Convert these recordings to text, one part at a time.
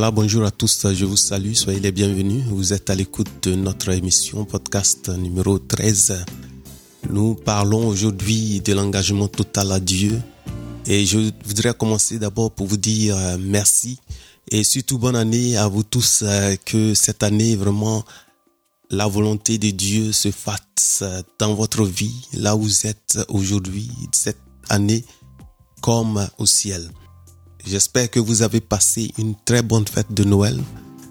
Bonjour à tous, je vous salue, soyez les bienvenus. Vous êtes à l'écoute de notre émission podcast numéro 13. Nous parlons aujourd'hui de l'engagement total à Dieu et je voudrais commencer d'abord pour vous dire euh, merci et surtout bonne année à vous tous, euh, que cette année vraiment la volonté de Dieu se fasse dans votre vie, là où vous êtes aujourd'hui, cette année comme au ciel. J'espère que vous avez passé une très bonne fête de Noël.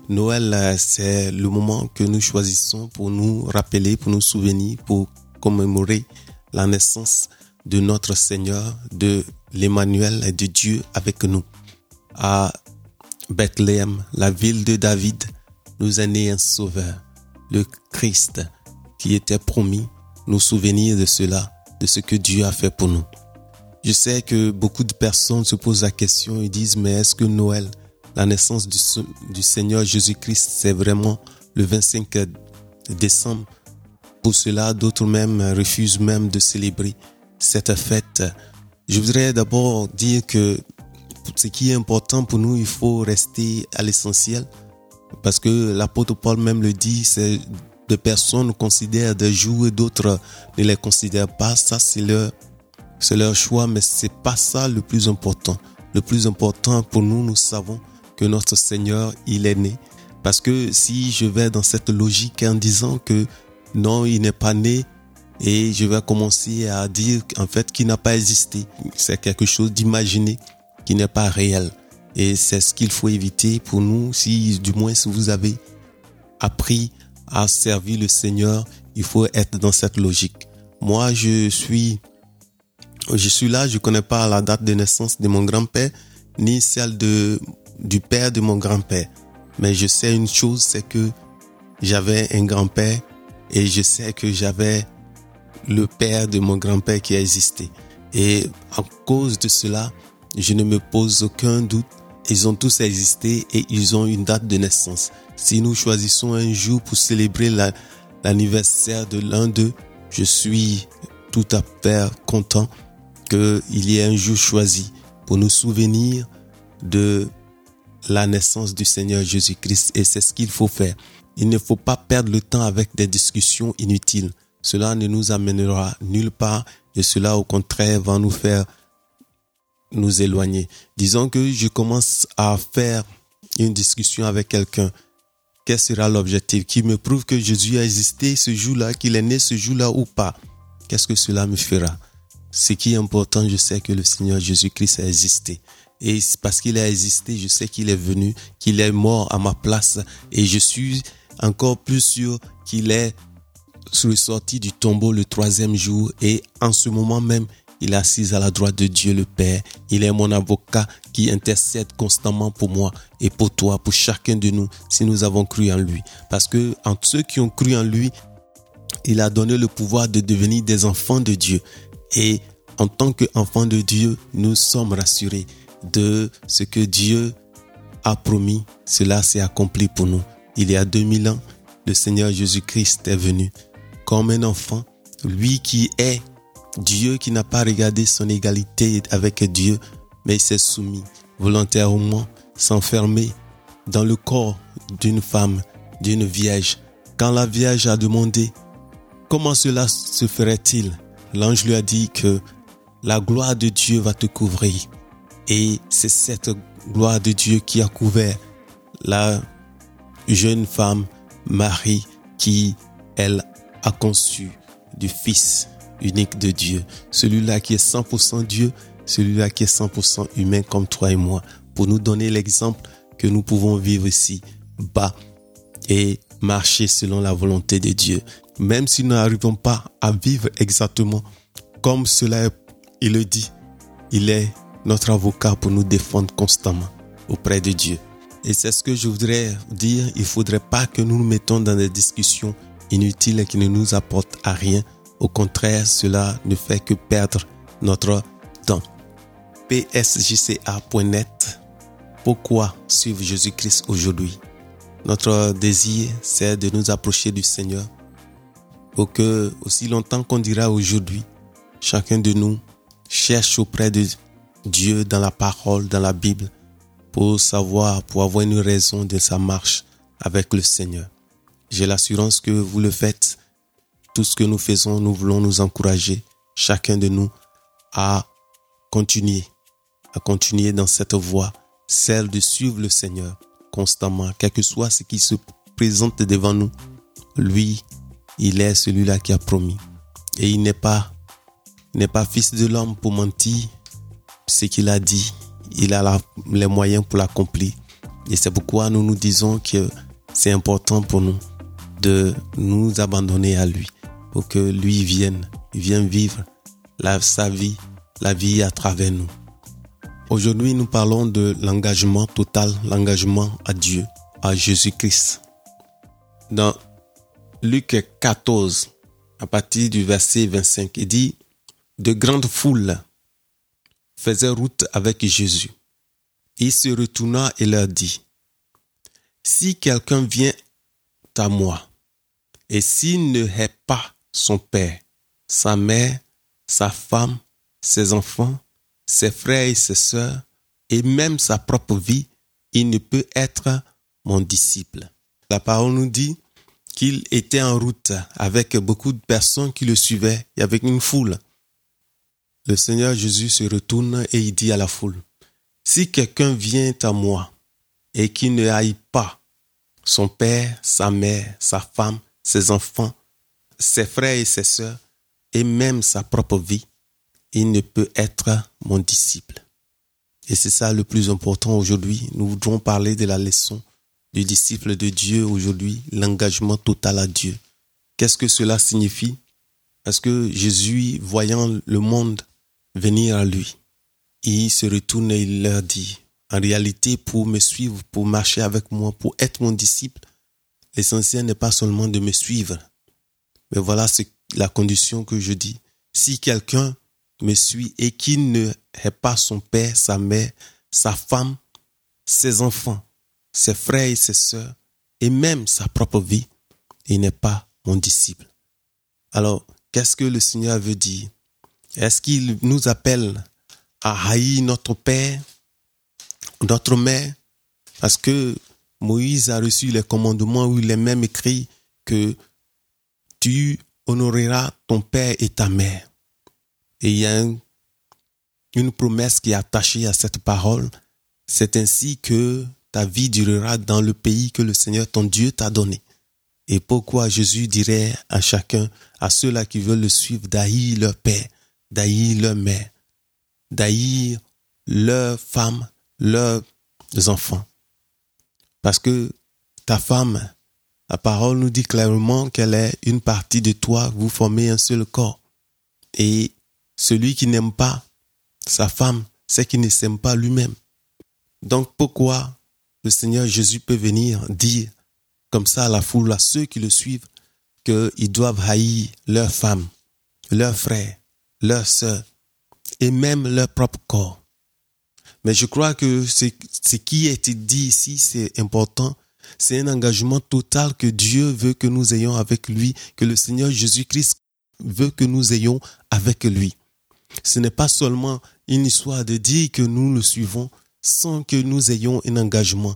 Noël, euh, c'est le moment que nous choisissons pour nous rappeler, pour nous souvenir, pour commémorer la naissance de notre Seigneur, de l'Emmanuel et de Dieu avec nous. À Bethléem, la ville de David, nous est né un sauveur, le Christ, qui était promis, nous souvenir de cela, de ce que Dieu a fait pour nous. Je sais que beaucoup de personnes se posent la question et disent, mais est-ce que Noël, la naissance du, Seigneur Jésus-Christ, c'est vraiment le 25 décembre? Pour cela, d'autres même refusent même de célébrer cette fête. Je voudrais d'abord dire que ce qui est important pour nous, il faut rester à l'essentiel. Parce que l'apôtre Paul même le dit, c'est de personnes considèrent des jours et d'autres ne les considèrent pas. Ça, c'est leur c'est leur choix, mais c'est pas ça le plus important. Le plus important pour nous, nous savons que notre Seigneur, il est né. Parce que si je vais dans cette logique en disant que non, il n'est pas né, et je vais commencer à dire en fait qu'il n'a pas existé. C'est quelque chose d'imaginé qui n'est pas réel. Et c'est ce qu'il faut éviter pour nous. Si du moins si vous avez appris à servir le Seigneur, il faut être dans cette logique. Moi, je suis je suis là, je connais pas la date de naissance de mon grand-père, ni celle de, du père de mon grand-père. Mais je sais une chose, c'est que j'avais un grand-père et je sais que j'avais le père de mon grand-père qui a existé. Et à cause de cela, je ne me pose aucun doute. Ils ont tous existé et ils ont une date de naissance. Si nous choisissons un jour pour célébrer l'anniversaire de l'un d'eux, je suis tout à fait content qu'il y ait un jour choisi pour nous souvenir de la naissance du Seigneur Jésus-Christ et c'est ce qu'il faut faire. Il ne faut pas perdre le temps avec des discussions inutiles. Cela ne nous amènera nulle part et cela au contraire va nous faire nous éloigner. Disons que je commence à faire une discussion avec quelqu'un. Quel sera l'objectif? Qui me prouve que Jésus a existé ce jour-là, qu'il est né ce jour-là ou pas? Qu'est-ce que cela me fera? Ce qui est important, je sais que le Seigneur Jésus-Christ a existé. Et parce qu'il a existé, je sais qu'il est venu, qu'il est mort à ma place. Et je suis encore plus sûr qu'il est sorti du tombeau le troisième jour. Et en ce moment même, il est assis à la droite de Dieu le Père. Il est mon avocat qui intercède constamment pour moi et pour toi, pour chacun de nous, si nous avons cru en lui. Parce que entre ceux qui ont cru en lui, il a donné le pouvoir de devenir des enfants de Dieu. Et en tant qu'enfants de Dieu, nous sommes rassurés de ce que Dieu a promis. Cela s'est accompli pour nous. Il y a 2000 ans, le Seigneur Jésus-Christ est venu comme un enfant, lui qui est Dieu, qui n'a pas regardé son égalité avec Dieu, mais s'est soumis volontairement, s'enfermer dans le corps d'une femme, d'une vierge. Quand la vierge a demandé comment cela se ferait-il, l'ange lui a dit que la gloire de Dieu va te couvrir. Et c'est cette gloire de Dieu qui a couvert la jeune femme Marie qui, elle, a conçu du Fils unique de Dieu. Celui-là qui est 100% Dieu, celui-là qui est 100% humain comme toi et moi, pour nous donner l'exemple que nous pouvons vivre ici, bas, et marcher selon la volonté de Dieu même si nous n'arrivons pas à vivre exactement comme cela il le dit, il est notre avocat pour nous défendre constamment auprès de Dieu. Et c'est ce que je voudrais dire, il ne faudrait pas que nous nous mettons dans des discussions inutiles et qui ne nous apportent à rien. Au contraire, cela ne fait que perdre notre temps. psjca.net Pourquoi suivre Jésus-Christ aujourd'hui? Notre désir, c'est de nous approcher du Seigneur que, aussi longtemps qu'on dira aujourd'hui, chacun de nous cherche auprès de Dieu dans la parole, dans la Bible, pour savoir, pour avoir une raison de sa marche avec le Seigneur. J'ai l'assurance que vous le faites. Tout ce que nous faisons, nous voulons nous encourager, chacun de nous, à continuer, à continuer dans cette voie, celle de suivre le Seigneur constamment, quel que soit ce qui se présente devant nous. Lui, il est celui-là qui a promis. Et il n'est pas, n'est pas fils de l'homme pour mentir. Ce qu'il a dit, il a les moyens pour l'accomplir. Et c'est pourquoi nous nous disons que c'est important pour nous de nous abandonner à lui, pour que lui vienne, vienne vivre sa vie, la vie à travers nous. Aujourd'hui, nous parlons de l'engagement total, l'engagement à Dieu, à Jésus-Christ. Dans Luc 14, à partir du verset 25, il dit, de grandes foules faisaient route avec Jésus. Il se retourna et leur dit, si quelqu'un vient à moi, et s'il ne hait pas son père, sa mère, sa femme, ses enfants, ses frères et ses sœurs, et même sa propre vie, il ne peut être mon disciple. La parole nous dit qu'il était en route avec beaucoup de personnes qui le suivaient et avec une foule. Le Seigneur Jésus se retourne et il dit à la foule, Si quelqu'un vient à moi et qui ne haït pas son père, sa mère, sa femme, ses enfants, ses frères et ses sœurs, et même sa propre vie, il ne peut être mon disciple. Et c'est ça le plus important aujourd'hui. Nous voudrons parler de la leçon du disciple de Dieu aujourd'hui, l'engagement total à Dieu. Qu'est-ce que cela signifie? Parce que Jésus, voyant le monde venir à lui, il se retourne et il leur dit, en réalité, pour me suivre, pour marcher avec moi, pour être mon disciple, l'essentiel n'est pas seulement de me suivre. Mais voilà la condition que je dis. Si quelqu'un me suit et qui ne est pas son père, sa mère, sa femme, ses enfants, ses frères et ses sœurs, et même sa propre vie, il n'est pas mon disciple. Alors, qu'est-ce que le Seigneur veut dire? Est-ce qu'il nous appelle à haïr notre père, notre mère, parce que Moïse a reçu les commandements où il est même écrit que tu honoreras ton père et ta mère. Et il y a une promesse qui est attachée à cette parole. C'est ainsi que ta vie durera dans le pays que le Seigneur ton Dieu t'a donné. Et pourquoi Jésus dirait à chacun, à ceux-là qui veulent le suivre, d'haïr leur père, d'haïr leur mère, d'haïr leurs femmes, leurs enfants. Parce que ta femme, la parole nous dit clairement qu'elle est une partie de toi, vous formez un seul corps. Et celui qui n'aime pas sa femme, c'est qu'il ne s'aime pas lui-même. Donc pourquoi le Seigneur Jésus peut venir dire comme ça à la foule, à ceux qui le suivent, qu'ils doivent haïr leur femme, leurs frères, leurs sœurs et même leur propre corps. Mais je crois que ce, qui a été dit ici, c'est important. C'est un engagement total que Dieu veut que nous ayons avec lui, que le Seigneur Jésus-Christ veut que nous ayons avec lui. Ce n'est pas seulement une histoire de dire que nous le suivons sans que nous ayons un engagement.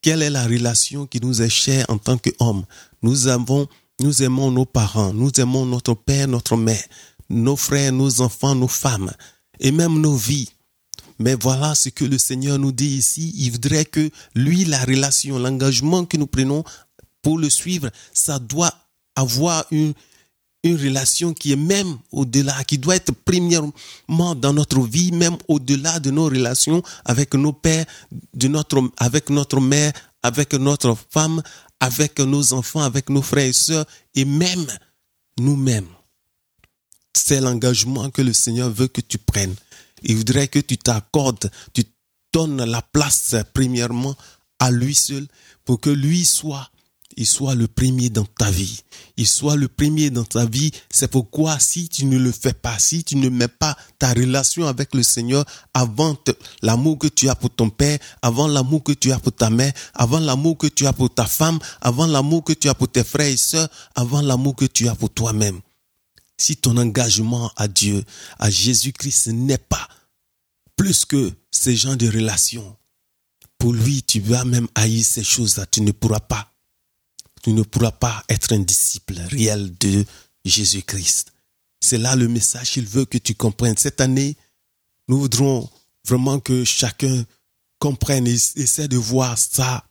Quelle est la relation qui nous est chère en tant qu'hommes? Nous avons, nous aimons nos parents, nous aimons notre père, notre mère, nos frères, nos enfants, nos femmes et même nos vies. Mais voilà ce que le Seigneur nous dit ici. Il voudrait que lui, la relation, l'engagement que nous prenons pour le suivre, ça doit avoir une, une relation qui est même au-delà, qui doit être premièrement dans notre vie, même au-delà de nos relations avec nos pères, de notre, avec notre mère, avec notre femme, avec nos enfants, avec nos frères et sœurs, et même nous-mêmes. C'est l'engagement que le Seigneur veut que tu prennes. Il voudrait que tu t'accordes, tu donnes la place premièrement à lui seul pour que lui soit il soit le premier dans ta vie. Il soit le premier dans ta vie. C'est pourquoi si tu ne le fais pas, si tu ne mets pas ta relation avec le Seigneur avant l'amour que tu as pour ton père, avant l'amour que tu as pour ta mère, avant l'amour que tu as pour ta femme, avant l'amour que tu as pour tes frères et sœurs, avant l'amour que tu as pour toi-même si ton engagement à Dieu, à Jésus-Christ n'est pas plus que ces gens de relations, pour lui, tu vas même haïr ces choses-là. Tu ne pourras pas, tu ne pourras pas être un disciple réel de Jésus-Christ. C'est là le message qu'il veut que tu comprennes. Cette année, nous voudrons vraiment que chacun comprenne et essaie de voir sa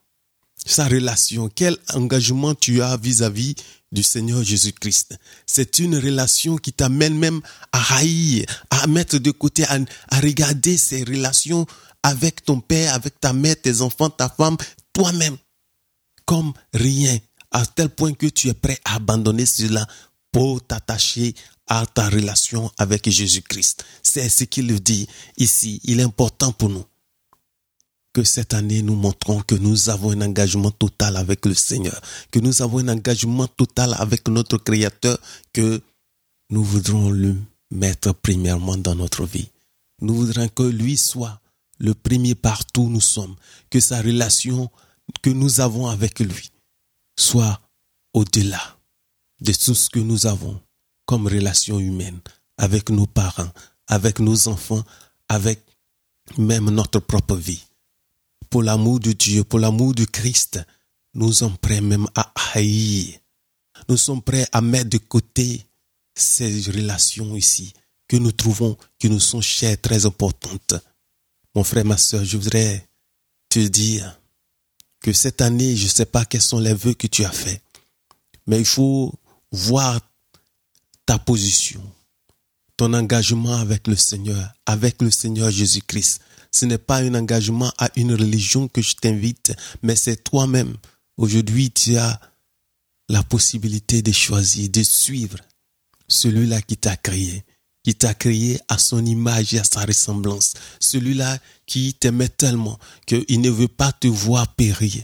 relation. Quel engagement tu as vis-à-vis du Seigneur Jésus-Christ. C'est une relation qui t'amène même à haïr, à mettre de côté, à, à regarder ces relations avec ton père, avec ta mère, tes enfants, ta femme, toi-même, comme rien, à tel point que tu es prêt à abandonner cela pour t'attacher à ta relation avec Jésus-Christ. C'est ce qu'il dit ici. Il est important pour nous que cette année nous montrons que nous avons un engagement total avec le Seigneur, que nous avons un engagement total avec notre Créateur, que nous voudrons le mettre premièrement dans notre vie. Nous voudrons que lui soit le premier partout où nous sommes, que sa relation que nous avons avec lui soit au-delà de tout ce que nous avons comme relation humaine avec nos parents, avec nos enfants, avec même notre propre vie. Pour l'amour de Dieu, pour l'amour du Christ, nous sommes prêts même à haïr. Nous sommes prêts à mettre de côté ces relations ici que nous trouvons, qui nous sont chères, très importantes. Mon frère, ma soeur, je voudrais te dire que cette année, je ne sais pas quels sont les vœux que tu as faits, mais il faut voir ta position, ton engagement avec le Seigneur, avec le Seigneur Jésus-Christ. Ce n'est pas un engagement à une religion que je t'invite, mais c'est toi-même. Aujourd'hui, tu as la possibilité de choisir, de suivre celui-là qui t'a créé, qui t'a créé à son image et à sa ressemblance. Celui-là qui t'aimait tellement qu'il ne veut pas te voir périr.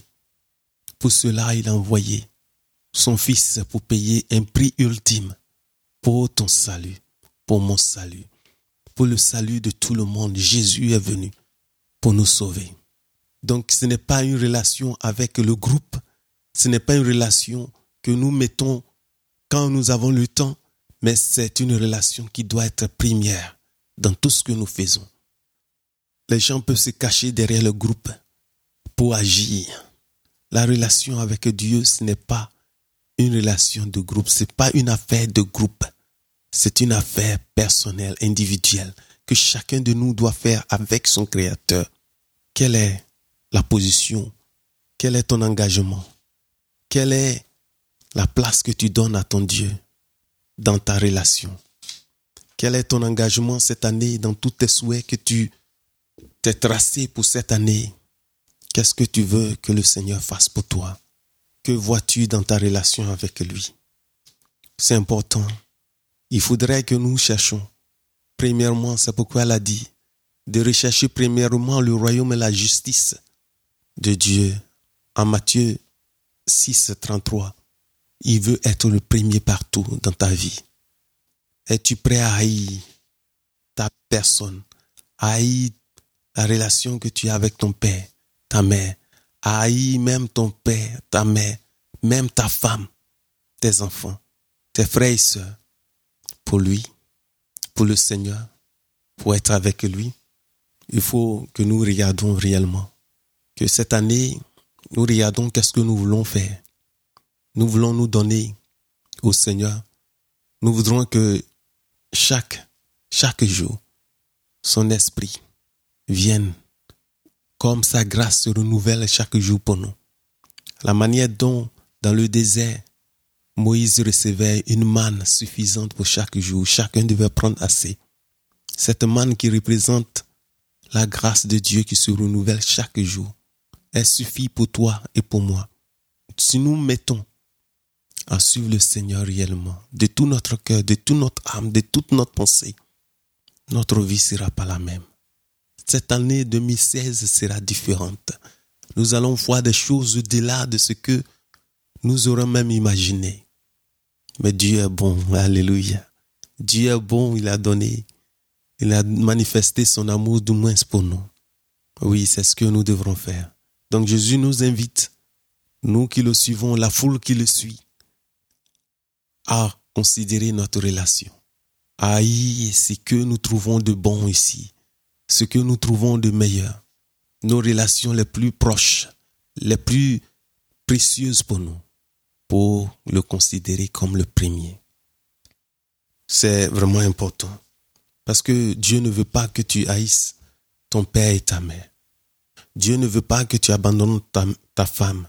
Pour cela, il a envoyé son Fils pour payer un prix ultime pour ton salut, pour mon salut, pour le salut de tout le monde. Jésus est venu pour nous sauver. Donc ce n'est pas une relation avec le groupe, ce n'est pas une relation que nous mettons quand nous avons le temps, mais c'est une relation qui doit être première dans tout ce que nous faisons. Les gens peuvent se cacher derrière le groupe pour agir. La relation avec Dieu, ce n'est pas une relation de groupe, ce n'est pas une affaire de groupe. C'est une affaire personnelle, individuelle, que chacun de nous doit faire avec son Créateur. Quelle est la position? Quel est ton engagement? Quelle est la place que tu donnes à ton Dieu? Dans ta relation Quel est ton engagement cette année dans tous tes souhaits que tu t'es tracé pour cette année? Qu'est-ce que tu veux que le Seigneur fasse pour toi? Que vois-tu dans ta relation avec lui? C'est important. Il faudrait que nous cherchions. Premièrement, c'est pourquoi elle a dit de rechercher premièrement le royaume et la justice de Dieu. En Matthieu 6, 33, il veut être le premier partout dans ta vie. Es-tu prêt à haïr ta personne, à haïr la relation que tu as avec ton père, ta mère, à haïr même ton père, ta mère, même ta femme, tes enfants, tes frères et sœurs, pour lui, pour le Seigneur, pour être avec lui, il faut que nous regardions réellement. Que cette année, nous regardons qu'est-ce que nous voulons faire. Nous voulons nous donner au Seigneur. Nous voudrons que chaque, jour, son esprit vienne comme sa grâce se renouvelle chaque jour pour nous. La manière dont, dans le désert, Moïse recevait une manne suffisante pour chaque jour. Chacun devait prendre assez. Cette manne qui représente la grâce de Dieu qui se renouvelle chaque jour. Elle suffit pour toi et pour moi. Si nous mettons à suivre le Seigneur réellement, de tout notre cœur, de toute notre âme, de toute notre pensée, notre vie sera pas la même. Cette année 2016 sera différente. Nous allons voir des choses au-delà de ce que nous aurons même imaginé. Mais Dieu est bon, alléluia. Dieu est bon, il a donné, il a manifesté son amour du moins pour nous. Oui, c'est ce que nous devrons faire. Donc Jésus nous invite, nous qui le suivons, la foule qui le suit, à considérer notre relation, à haïr ce que nous trouvons de bon ici, ce que nous trouvons de meilleur, nos relations les plus proches, les plus précieuses pour nous, pour le considérer comme le premier. C'est vraiment important. Parce que Dieu ne veut pas que tu haïsses ton père et ta mère. Dieu ne veut pas que tu abandonnes ta, femme,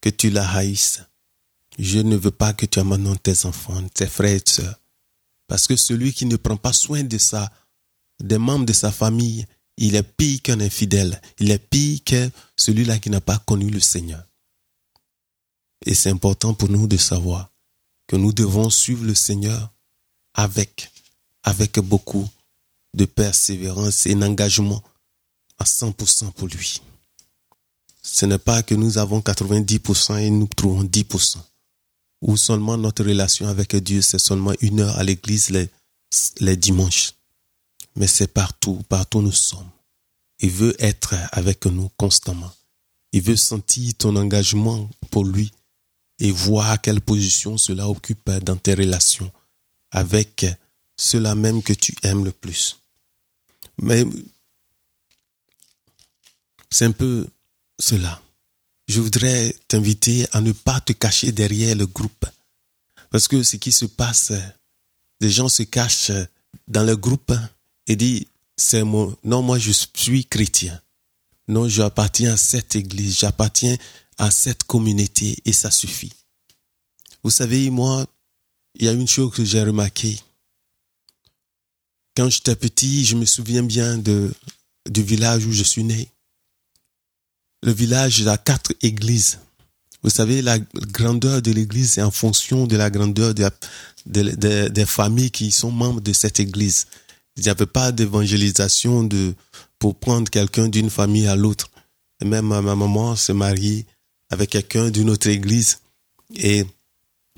que tu la haïsses. Dieu ne veut pas que tu abandonnes tes enfants, tes frères et sœurs. Parce que celui qui ne prend pas soin de sa, des membres de sa famille, il est pire qu'un infidèle. Il est pire que celui-là qui n'a pas connu le Seigneur. Et c'est important pour nous de savoir que nous devons suivre le Seigneur avec, avec beaucoup de persévérance et d'engagement à 100% pour lui. Ce n'est pas que nous avons 90% et nous trouvons 10%. Ou seulement notre relation avec Dieu, c'est seulement une heure à l'église les, dimanches. Mais c'est partout, partout nous sommes. Il veut être avec nous constamment. Il veut sentir ton engagement pour lui et voir quelle position cela occupe dans tes relations avec ceux-là même que tu aimes le plus. Mais c'est un peu cela. Je voudrais t'inviter à ne pas te cacher derrière le groupe. Parce que ce qui se passe, des gens se cachent dans le groupe et disent, c'est mon, non, moi je suis chrétien. Non, j'appartiens à cette église, j'appartiens à cette communauté et ça suffit. Vous savez, moi, il y a une chose que j'ai remarqué. Quand j'étais petit, je me souviens bien de, du village où je suis né. Le village a quatre églises. Vous savez, la grandeur de l'église est en fonction de la grandeur des familles qui sont membres de cette église. Il n'y avait pas d'évangélisation de, pour prendre quelqu'un d'une famille à l'autre. Même ma maman s'est mariée avec quelqu'un d'une autre église. Et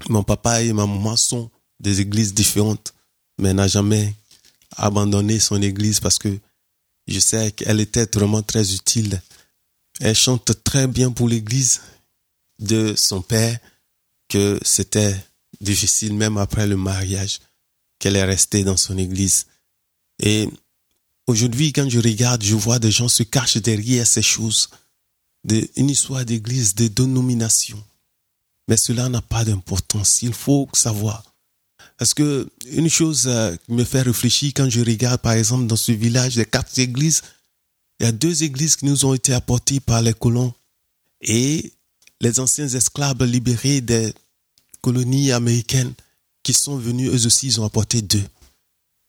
mon papa et ma maman sont des églises différentes, mais n'a jamais abandonné son église parce que je sais qu'elle était vraiment très utile. Elle chante très bien pour l'église de son père, que c'était difficile même après le mariage, qu'elle est restée dans son église. Et aujourd'hui, quand je regarde, je vois des gens se cachent derrière ces choses, une histoire d'église, de dénomination. Mais cela n'a pas d'importance. Il faut savoir. Parce que une chose euh, me fait réfléchir quand je regarde, par exemple, dans ce village, les quatre églises, il y a deux églises qui nous ont été apportées par les colons. Et les anciens esclaves libérés des colonies américaines qui sont venus, eux aussi, ils ont apporté deux.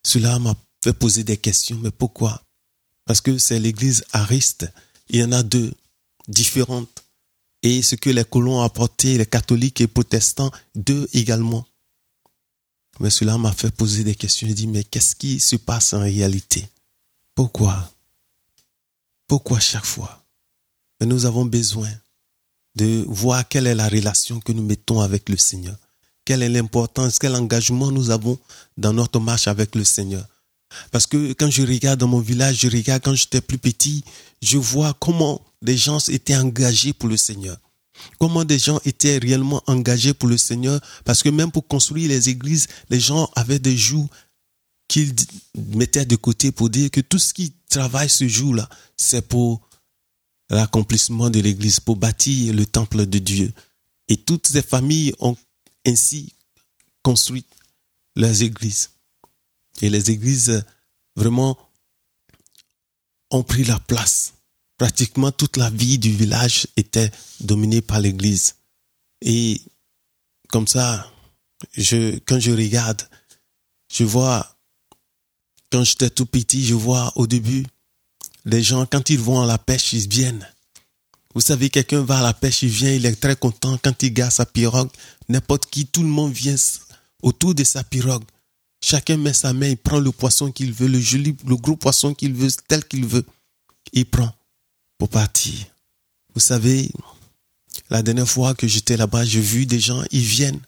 Cela m'a fait poser des questions. Mais pourquoi? Parce que c'est l'église ariste. Il y en a deux différentes et ce que les colons ont apporté, les catholiques et protestants, d'eux également. Mais cela m'a fait poser des questions. Je dis, mais qu'est-ce qui se passe en réalité? Pourquoi? Pourquoi chaque fois Mais nous avons besoin de voir quelle est la relation que nous mettons avec le Seigneur. Quelle est l'importance, quel engagement nous avons dans notre marche avec le Seigneur. Parce que quand je regarde dans mon village, je regarde quand j'étais plus petit, je vois comment des gens étaient engagés pour le Seigneur. Comment des gens étaient réellement engagés pour le Seigneur. Parce que même pour construire les églises, les gens avaient des jours qu'ils mettaient de côté pour dire que tout ce qui travaille ce jour-là, c'est pour l'accomplissement de l'église, pour bâtir le temple de Dieu. Et toutes ces familles ont ainsi construit leurs églises. Et les églises vraiment ont pris la place. Pratiquement toute la vie du village était dominée par l'église. Et comme ça, je, quand je regarde, je vois, quand j'étais tout petit, je vois au début, les gens, quand ils vont à la pêche, ils viennent. Vous savez, quelqu'un va à la pêche, il vient, il est très content quand il garde sa pirogue. N'importe qui, tout le monde vient autour de sa pirogue. Chacun met sa main, il prend le poisson qu'il veut, le joli, le gros poisson qu'il veut, tel qu'il veut. Il prend pour partir. Vous savez, la dernière fois que j'étais là-bas, j'ai vu des gens, ils viennent.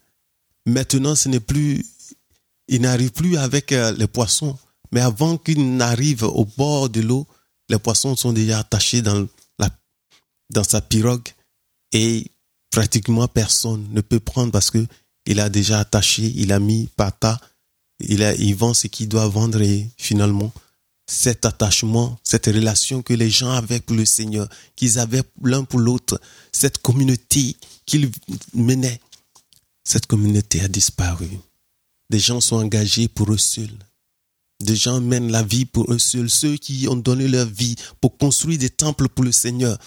Maintenant, ce n'est plus, ils n'arrivent plus avec euh, les poissons. Mais avant qu'ils n'arrivent au bord de l'eau, les poissons sont déjà attachés dans, la, dans sa pirogue et pratiquement personne ne peut prendre parce que il a déjà attaché, il a mis pata il, a, il vend ce qu'il doit vendre et finalement, cet attachement, cette relation que les gens avaient pour le Seigneur, qu'ils avaient l'un pour l'autre, cette communauté qu'ils menaient, cette communauté a disparu. Des gens sont engagés pour eux seuls. Des gens mènent la vie pour eux seuls. Ceux qui ont donné leur vie pour construire des temples pour le Seigneur.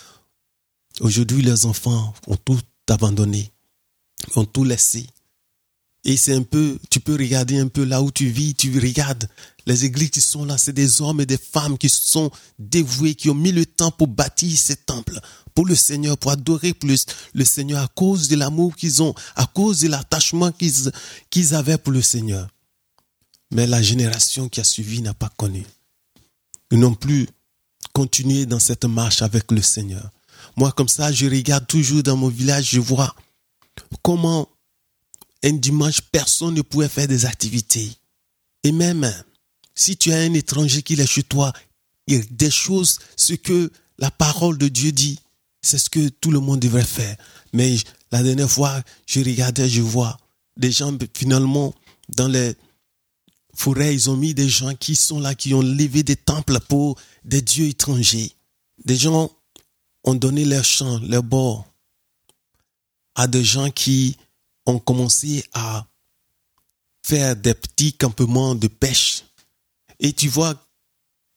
Aujourd'hui, leurs enfants ont tout abandonné, ont tout laissé. Et c'est un peu, tu peux regarder un peu là où tu vis, tu regardes les églises qui sont là, c'est des hommes et des femmes qui sont dévoués, qui ont mis le temps pour bâtir ces temples, pour le Seigneur, pour adorer plus le Seigneur à cause de l'amour qu'ils ont, à cause de l'attachement qu'ils qu'ils avaient pour le Seigneur. Mais la génération qui a suivi n'a pas connu. Ils n'ont plus continué dans cette marche avec le Seigneur. Moi, comme ça, je regarde toujours dans mon village, je vois comment un dimanche, personne ne pouvait faire des activités. Et même si tu as un étranger qui est chez toi, il y des choses, ce que la parole de Dieu dit, c'est ce que tout le monde devrait faire. Mais la dernière fois, je regardais, je vois des gens, finalement, dans les forêts, ils ont mis des gens qui sont là, qui ont levé des temples pour des dieux étrangers. Des gens ont donné leur champ, leur bord à des gens qui ont commencé à faire des petits campements de pêche. Et tu vois,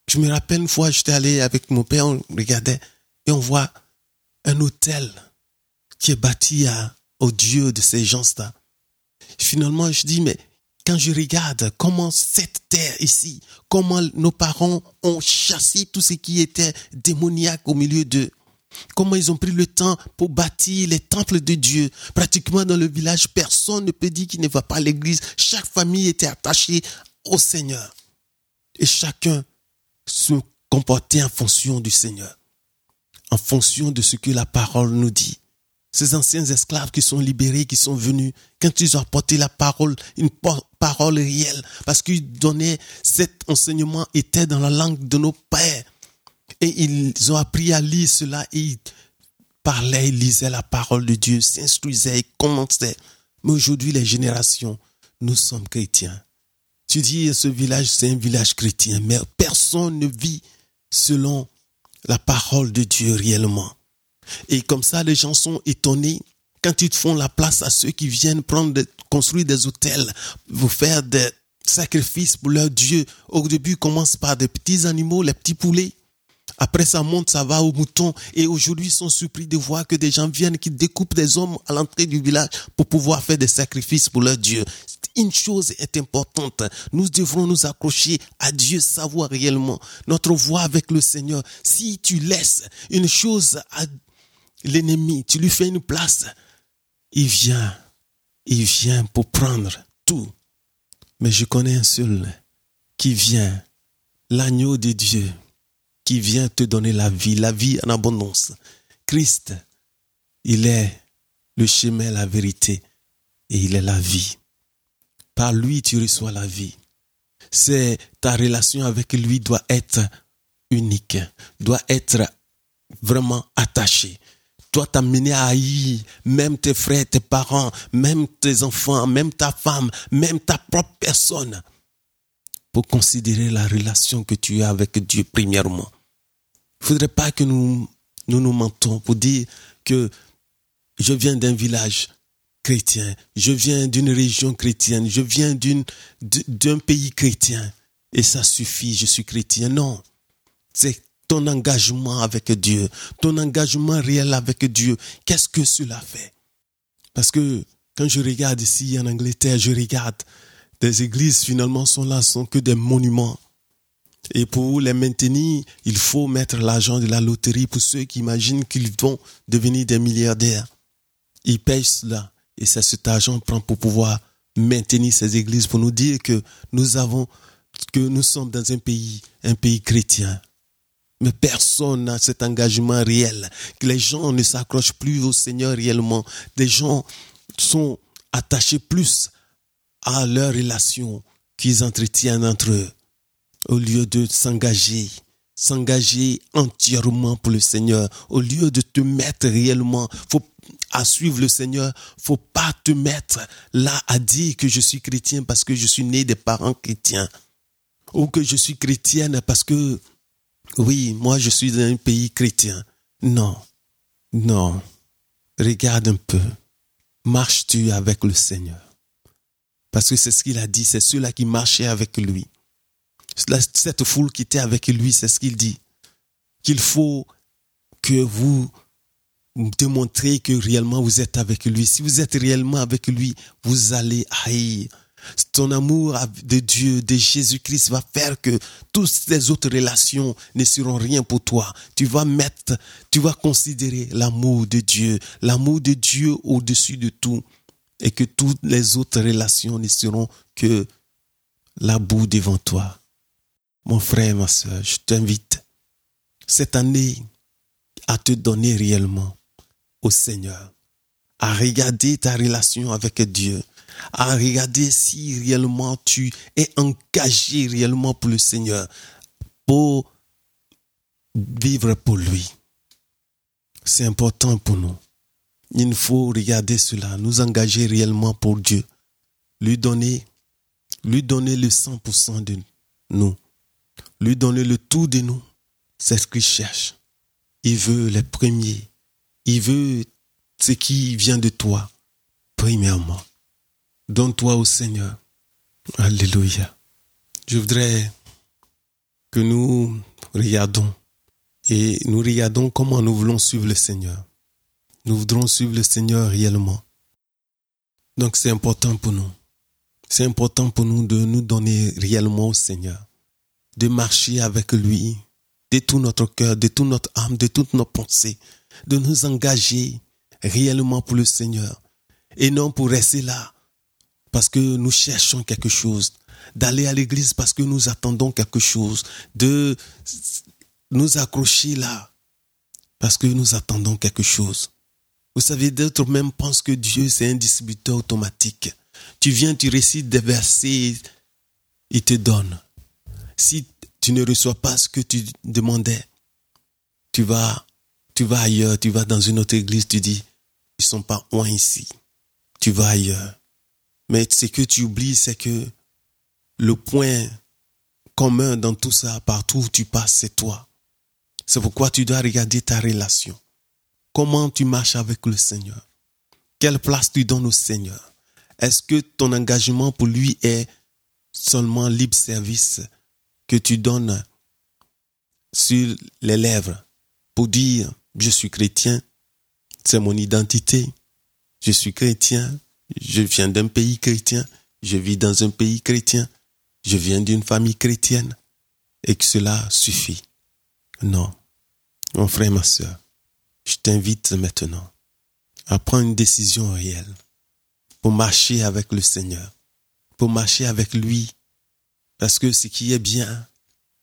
je me rappelle une fois, j'étais allé avec mon père, on regardait, et on voit un hôtel qui est bâti à, au Dieu de ces gens-là. Finalement, je dis, mais quand je regarde comment cette terre ici, comment nos parents ont chassé tout ce qui était démoniaque au milieu d'eux, Comment ils ont pris le temps pour bâtir les temples de Dieu. Pratiquement dans le village, personne ne peut dire qu'il ne va pas à l'église. Chaque famille était attachée au Seigneur. Et chacun se comportait en fonction du Seigneur. En fonction de ce que la parole nous dit. Ces anciens esclaves qui sont libérés, qui sont venus, quand ils ont apporté la parole, une parole réelle, parce qu'ils donnaient cet enseignement était dans la langue de nos pères et ils ont appris à lire cela et ils parlaient, ils lisaient la parole de Dieu, s'instruisaient, ils commentaient. Mais aujourd'hui, les générations, nous sommes chrétiens. Tu dis, ce village, c'est un village chrétien, mais personne ne vit selon la parole de Dieu réellement. Et comme ça, les gens sont étonnés quand ils font la place à ceux qui viennent prendre, construire des hôtels, vous faire des sacrifices pour leur Dieu. Au début, commence par des petits animaux, les petits poulets. Après, ça monte, ça va au mouton. Et aujourd'hui, ils sont surpris de voir que des gens viennent qui découpent des hommes à l'entrée du village pour pouvoir faire des sacrifices pour leur Dieu. Une chose est importante. Nous devrons nous accrocher à Dieu, savoir réellement notre voie avec le Seigneur. Si tu laisses une chose à l'ennemi, tu lui fais une place, il vient, il vient pour prendre tout. Mais je connais un seul qui vient, l'agneau de Dieu qui vient te donner la vie, la vie en abondance. Christ, il est le chemin, la vérité et il est la vie. Par lui, tu reçois la vie. C'est ta relation avec lui doit être unique, doit être vraiment attachée. Doit t'amener à haïr même tes frères, tes parents, même tes enfants, même ta femme, même ta propre personne pour considérer la relation que tu as avec Dieu premièrement. Il ne faudrait pas que nous, nous nous mentons pour dire que je viens d'un village chrétien, je viens d'une région chrétienne, je viens d'une, d'un pays chrétien et ça suffit, je suis chrétien. Non, c'est ton engagement avec Dieu, ton engagement réel avec Dieu. Qu'est-ce que cela fait? Parce que quand je regarde ici en Angleterre, je regarde des églises finalement sont là, sont que des monuments. Et pour les maintenir, il faut mettre l'argent de la loterie pour ceux qui imaginent qu'ils vont devenir des milliardaires. Ils payent cela. Et c'est cet argent prend pour pouvoir maintenir ces églises, pour nous dire que nous avons, que nous sommes dans un pays, un pays chrétien. Mais personne n'a cet engagement réel. Les gens ne s'accrochent plus au Seigneur réellement. Des gens sont attachés plus à leurs relations qu'ils entretiennent entre eux, au lieu de s'engager, s'engager entièrement pour le Seigneur, au lieu de te mettre réellement, à suivre le Seigneur, faut pas te mettre là à dire que je suis chrétien parce que je suis né des parents chrétiens. ou que je suis chrétienne parce que, oui, moi je suis dans un pays chrétien. Non, non. Regarde un peu. Marches-tu avec le Seigneur? Parce que c'est ce qu'il a dit, c'est ceux-là qui marchaient avec lui. Cette foule qui était avec lui, c'est ce qu'il dit. Qu'il faut que vous démontrez que réellement vous êtes avec lui. Si vous êtes réellement avec lui, vous allez haïr. Ton amour de Dieu, de Jésus-Christ va faire que toutes les autres relations ne seront rien pour toi. Tu vas mettre, tu vas considérer l'amour de Dieu, l'amour de Dieu au-dessus de tout et que toutes les autres relations ne seront que la boue devant toi. Mon frère, ma soeur, je t'invite cette année à te donner réellement au Seigneur, à regarder ta relation avec Dieu, à regarder si réellement tu es engagé réellement pour le Seigneur, pour vivre pour lui. C'est important pour nous. Il faut regarder cela, nous engager réellement pour Dieu, lui donner, lui donner le 100% de nous, lui donner le tout de nous. C'est ce qu'il cherche. Il veut les premiers. Il veut ce qui vient de toi, premièrement. Donne-toi au Seigneur. Alléluia. Je voudrais que nous regardons et nous regardons comment nous voulons suivre le Seigneur. Nous voudrons suivre le Seigneur réellement. Donc c'est important pour nous. C'est important pour nous de nous donner réellement au Seigneur, de marcher avec lui de tout notre cœur, de toute notre âme, de toutes nos pensées, de nous engager réellement pour le Seigneur et non pour rester là parce que nous cherchons quelque chose, d'aller à l'église parce que nous attendons quelque chose, de nous accrocher là parce que nous attendons quelque chose. Vous savez, d'autres même pensent que Dieu, c'est un distributeur automatique. Tu viens, tu récites des versets, il te donne. Si tu ne reçois pas ce que tu demandais, tu vas, tu vas ailleurs, tu vas dans une autre église, tu dis, ils sont pas loin ici. Tu vas ailleurs. Mais ce que tu oublies, c'est que le point commun dans tout ça, partout où tu passes, c'est toi. C'est pourquoi tu dois regarder ta relation. Comment tu marches avec le Seigneur? Quelle place tu donnes au Seigneur? Est-ce que ton engagement pour lui est seulement libre service que tu donnes sur les lèvres pour dire je suis chrétien, c'est mon identité, je suis chrétien, je viens d'un pays chrétien, je vis dans un pays chrétien, je viens d'une famille chrétienne, et que cela suffit. Non. Mon frère, ma soeur, je t'invite maintenant à prendre une décision réelle pour marcher avec le Seigneur, pour marcher avec lui, parce que ce qui est bien,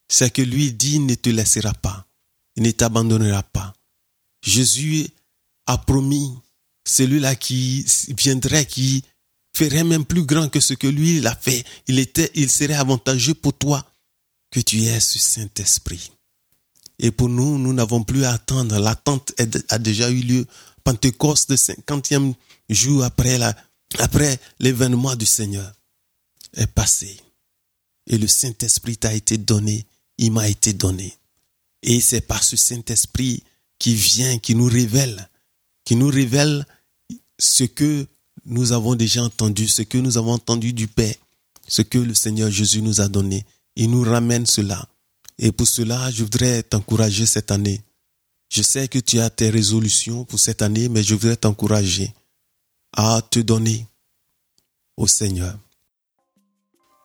c'est que lui dit ne te laissera pas, ne t'abandonnera pas. Jésus a promis celui-là qui viendrait, qui ferait même plus grand que ce que lui il a fait. Il était, il serait avantageux pour toi que tu aies ce Saint-Esprit. Et pour nous, nous n'avons plus à attendre. L'attente a déjà eu lieu. Pentecôte, le cinquantième jour après après l'événement du Seigneur est passé. Et le Saint-Esprit t'a été donné. Il m'a été donné. Et c'est par ce Saint-Esprit qui vient, qui nous révèle qui nous révèle ce que nous avons déjà entendu, ce que nous avons entendu du Père, ce que le Seigneur Jésus nous a donné. Il nous ramène cela. Et pour cela, je voudrais t'encourager cette année. Je sais que tu as tes résolutions pour cette année, mais je voudrais t'encourager à te donner au Seigneur.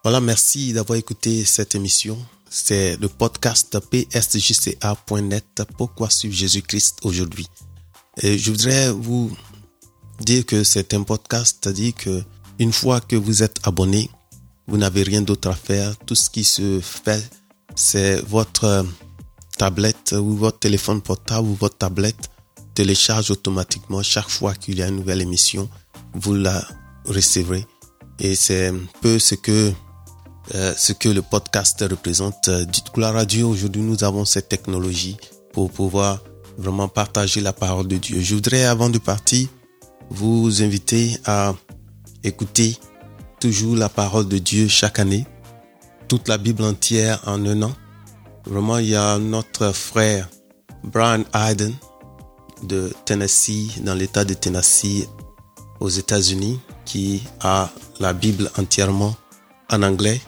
Voilà, merci d'avoir écouté cette émission. C'est le podcast psjca.net. Pourquoi suivre Jésus-Christ aujourd'hui? Je voudrais vous dire que c'est un podcast, c'est-à-dire que une fois que vous êtes abonné, vous n'avez rien d'autre à faire. Tout ce qui se fait, c'est votre tablette ou votre téléphone portable ou votre tablette télécharge automatiquement chaque fois qu'il y a une nouvelle émission, vous la recevrez. Et c'est un peu ce que euh, ce que le podcast représente. Dites que la radio, aujourd'hui, nous avons cette technologie pour pouvoir vraiment partager la parole de Dieu. Je voudrais, avant de partir, vous inviter à écouter toujours la parole de Dieu chaque année. toute la Bible entière en un an. Vraiment, il y a notre frère Brian Hayden de Tennessee, dans l'État de Tennessee, aux États-Unis, qui a la Bible entièrement en anglais,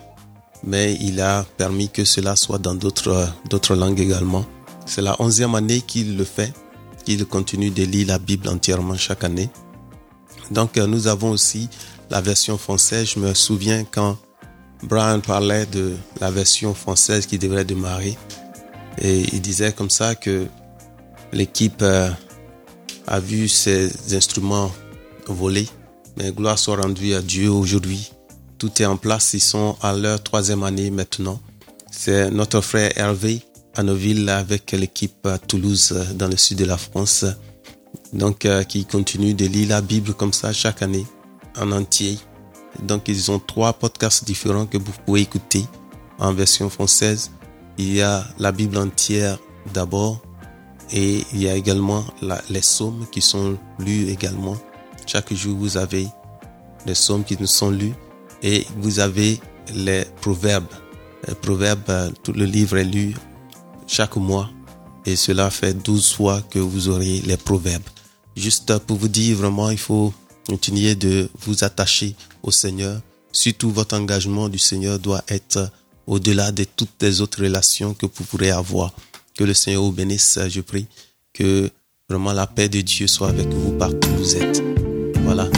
mais il a permis que cela soit dans d'autres langues également. C'est la onzième année qu'il le fait, qu'il continue de lire la Bible entièrement chaque année. Donc euh, nous avons aussi la version française. Je me souviens quand Brian parlait de la version française qui devrait démarrer. Et il disait comme ça que l'équipe euh, a vu ses instruments voler. Mais gloire soit rendue à Dieu aujourd'hui. Tout est en place. Ils sont à leur troisième année maintenant. C'est notre frère Hervé à Noville avec l'équipe Toulouse dans le sud de la France. Donc, euh, qui continue de lire la Bible comme ça chaque année en entier. Donc, ils ont trois podcasts différents que vous pouvez écouter en version française. Il y a la Bible entière d'abord et il y a également les psaumes qui sont lus également. Chaque jour, vous avez les psaumes qui nous sont lus et vous avez les proverbes. Les proverbes, euh, tout le livre est lu chaque mois et cela fait 12 fois que vous aurez les proverbes. Juste pour vous dire vraiment, il faut continuer de vous attacher au Seigneur. Surtout votre engagement du Seigneur doit être au-delà de toutes les autres relations que vous pourrez avoir. Que le Seigneur vous bénisse, je prie. Que vraiment la paix de Dieu soit avec vous partout où vous êtes. Voilà.